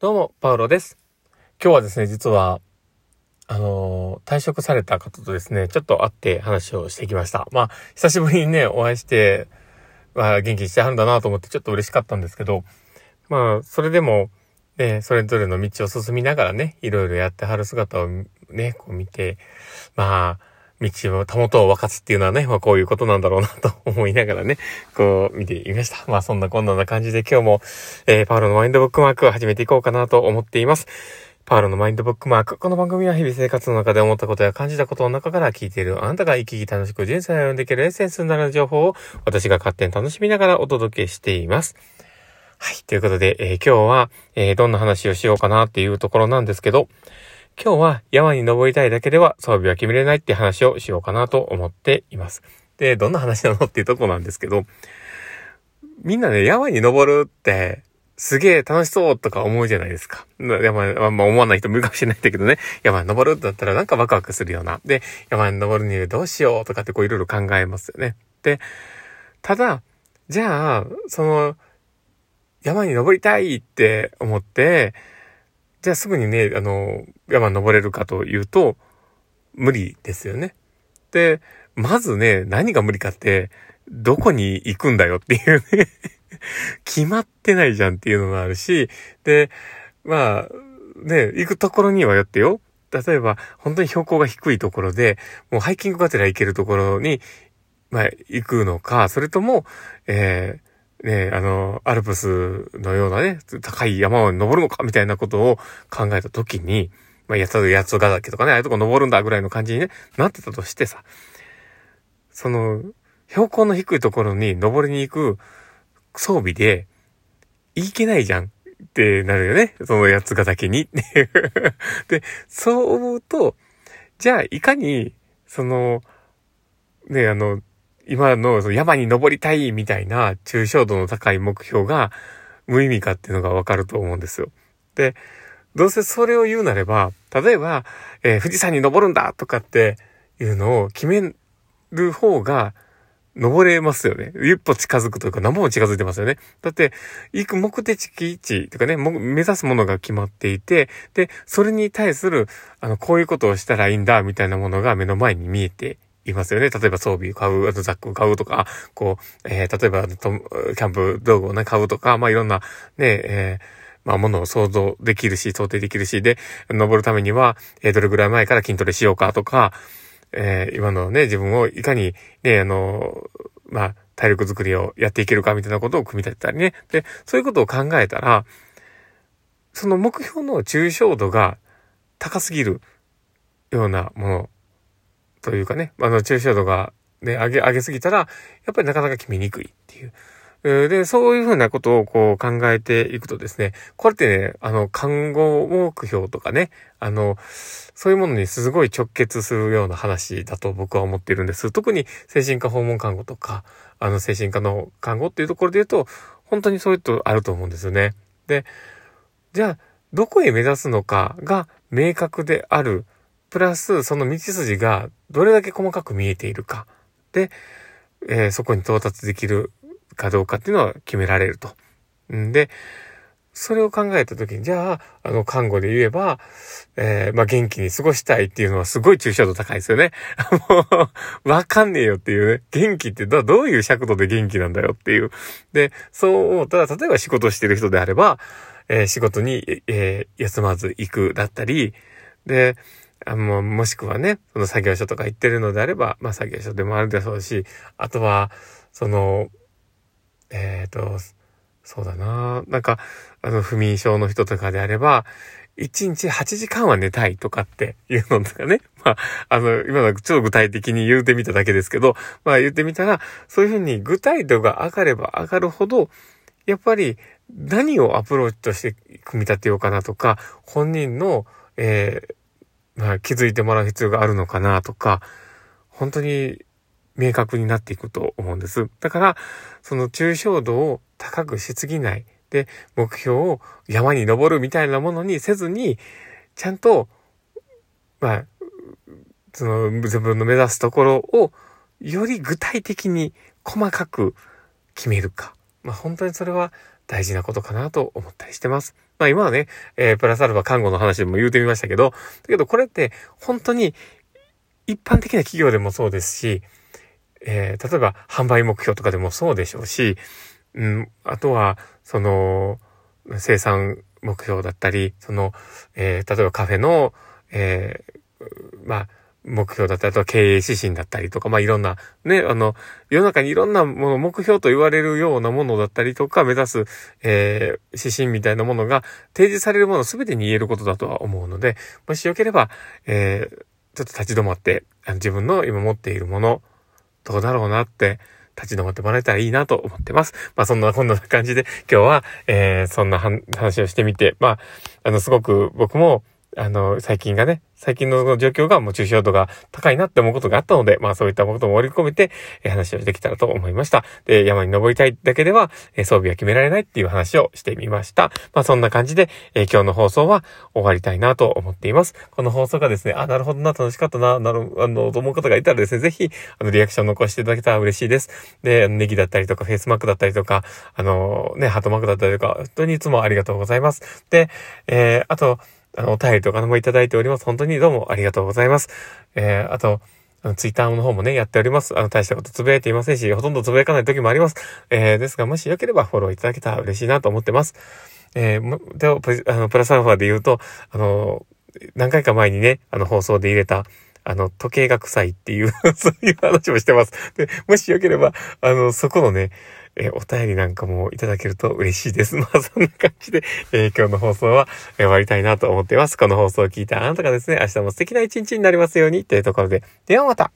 どうも、パウロです。今日はですね、実は、あのー退職された方とですね、ちょっと会って話をしてきました。まあ、久しぶりにね、お会いして、まあ、元気にしてはるんだなと思ってちょっと嬉しかったんですけど、まあ、それでも、ね、それぞれの道を進みながらね、いろいろやってはる姿をね、こう見て、まあ、道を、たもとを分かつっていうのはね、まあこういうことなんだろうなと 思いながらね、こう見ていました。まあそんなこんなな感じで今日も、えー、パウロのマインドブックマークを始めていこうかなと思っています。パウロのマインドブックマーク。この番組は日々生活の中で思ったことや感じたことの中から聞いているあなたが生き生き楽しく人生を読んでいけるエッセンスになる情報を私が勝手に楽しみながらお届けしています。はい。ということで、えー今日は、えーどんな話をしようかなっていうところなんですけど、今日は山に登りたいだけでは装備は決めれないって話をしようかなと思っています。で、どんな話なのっていうとこなんですけど、みんなね、山に登るって、すげえ楽しそうとか思うじゃないですか。山、まあまあ思わない人もいるかもしれないんだけどね、山に登るってなったらなんかワクワクするような。で、山に登るにどうしようとかってこういろいろ考えますよね。で、ただ、じゃあ、その、山に登りたいって思って、じゃあすぐにね、あの、山登れるかというと、無理ですよね。で、まずね、何が無理かって、どこに行くんだよっていうね、決まってないじゃんっていうのがあるし、で、まあ、ね、行くところにはよってよ。例えば、本当に標高が低いところで、もうハイキングがてら行けるところに、まあ、行くのか、それとも、えー、ね、あの、アルプスのようなね、高い山を登るのかみたいなことを考えたときに、まあ、やつ、やつが岳とかね、ああいうとこ登るんだぐらいの感じにね、なってたとしてさ、その、標高の低いところに登りに行く装備で、行けないじゃんってなるよね。そのやつが岳に。で、そう思うと、じゃあ、いかに、その、ね、あの、今のその山に登りたいみたいな抽象度の高い目標が無意味かっていうのがわかると思うんですよ。で、どうせそれを言うなれば、例えば、えー富士山に登るんだとかっていうのを決める方が登れますよね。一歩近づくというか何歩も近づいてますよね。だって、行く目的地というかね、目指すものが決まっていて、で、それに対する、あの、こういうことをしたらいいんだ、みたいなものが目の前に見えていますよね。例えば装備を買う、あとザックを買うとか、こう、えー例えばと、キャンプ道具をね、買うとか、まあいろんな、ね、えーまあ、ものを想像できるし、想定できるし、で、登るためには、えーどれぐらい前から筋トレしようかとか、えー今のね、自分をいかに、ね、あの、まあ、体力作りをやっていけるかみたいなことを組み立てたりね。で、そういうことを考えたら、その目標の抽象度が高すぎるようなものというかね、あの、抽象度がね、上げ、上げすぎたら、やっぱりなかなか決めにくいっていう。で、そういうふうなことをこう考えていくとですね、これってね、あの、看護目標とかね、あの、そういうものにすごい直結するような話だと僕は思っているんです。特に精神科訪問看護とか、あの、精神科の看護っていうところで言うと、本当にそういうとあると思うんですよね。で、じゃあ、どこへ目指すのかが明確である。プラス、その道筋がどれだけ細かく見えているか。で、えーそこに到達できるかどうかっていうのは決められると。んで、それを考えたときに、じゃあ、あの、看護で言えば、えーまあ、元気に過ごしたいっていうのはすごい抽象度高いですよね。もう、わかんねえよっていうね。元気ってどどういう尺度で元気なんだよっていう。で、そう思ったら、例えば仕事してる人であれば、えー仕事に、えー休まず行くだったり、で、あももしくはね、その作業所とか行ってるのであれば、まあ作業所でもあるでしょうし、あとは、その、えっ、と、そうだななんか、あの、不眠症の人とかであれば、1日8時間は寝たいとかっていうのとかね。まあ、あの、今の超具体的に言うてみただけですけど、まあ言ってみたら、そういうふうに具体度が上がれば上がるほど、やっぱり何をアプローチとして組み立てようかなとか、本人の、えーまあ、気づいてもらう必要があるのかなとか、本当に明確になっていくと思うんです。だから、その抽象度を高くしすぎない。で、目標を山に登るみたいなものにせずに、ちゃんと、まあ、その自分の目指すところをより具体的に細かく決めるか。まあ本当にそれは大事なことかなと思ったりしてます。まあ今はね、えー、プラスアルファ看護の話でも言うてみましたけど、だけどこれって本当に一般的な企業でもそうですし、えー、例えば販売目標とかでもそうでしょうし、うん、あとは、その、生産目標だったり、その、えー、例えばカフェの、えー、まあ、目標だったり、あとは経営指針だったりとか、まあいろんな、ね、あの、世の中にいろんなもの、目標と言われるようなものだったりとか、目指す、えー、指針みたいなものが提示されるもの全てに言えることだとは思うので、もしよければ、えー、ちょっと立ち止まって、あの自分の今持っているもの、どうだろうなって、立ち止まってもらえたらいいなと思ってます。まあそんなこんな感じで今日は、えー、そんな話をしてみて、まあ、あのすごく僕も、あの、最近がね、最近の状況がもう抽象度が高いなって思うことがあったので、まあそういったことも織り込めて、え、話をできたらと思いました。で、山に登りたいだけでは、え、装備は決められないっていう話をしてみました。まあそんな感じで、え、今日の放送は終わりたいなと思っています。この放送がですね、あ、なるほどな、楽しかったな、なる、あの、と思う方がいたらですね、ぜひ、あの、リアクション残していただけたら嬉しいです。で、ネギだったりとか、フェイスマークだったりとか、あの、ね、ハートマークだったりとか、本当にいつもありがとうございます。で、えー、あと、あの、お便りとかもいただいております。本当にどうもありがとうございます。えー、あと、ツイッターの方もね、やっております。あの、大したことつぶやいていませんし、ほとんどつぶやかない時もあります。えー、ですが、もしよければフォローいただけたら嬉しいなと思ってます。えー、で、あの、プラスアルファで言うと、あの、何回か前にね、あの、放送で入れた、あの、時計が臭いっていう そういう話もしてます。で、もしよければ、あの、そこのね、えー、お便りなんかもいただけると嬉しいです。まあ、そんな感じで、えー、今日の放送は、終わりたいなと思っています。この放送を聞いたあなたがですね、明日も素敵な一日になりますように、というところで、ではまた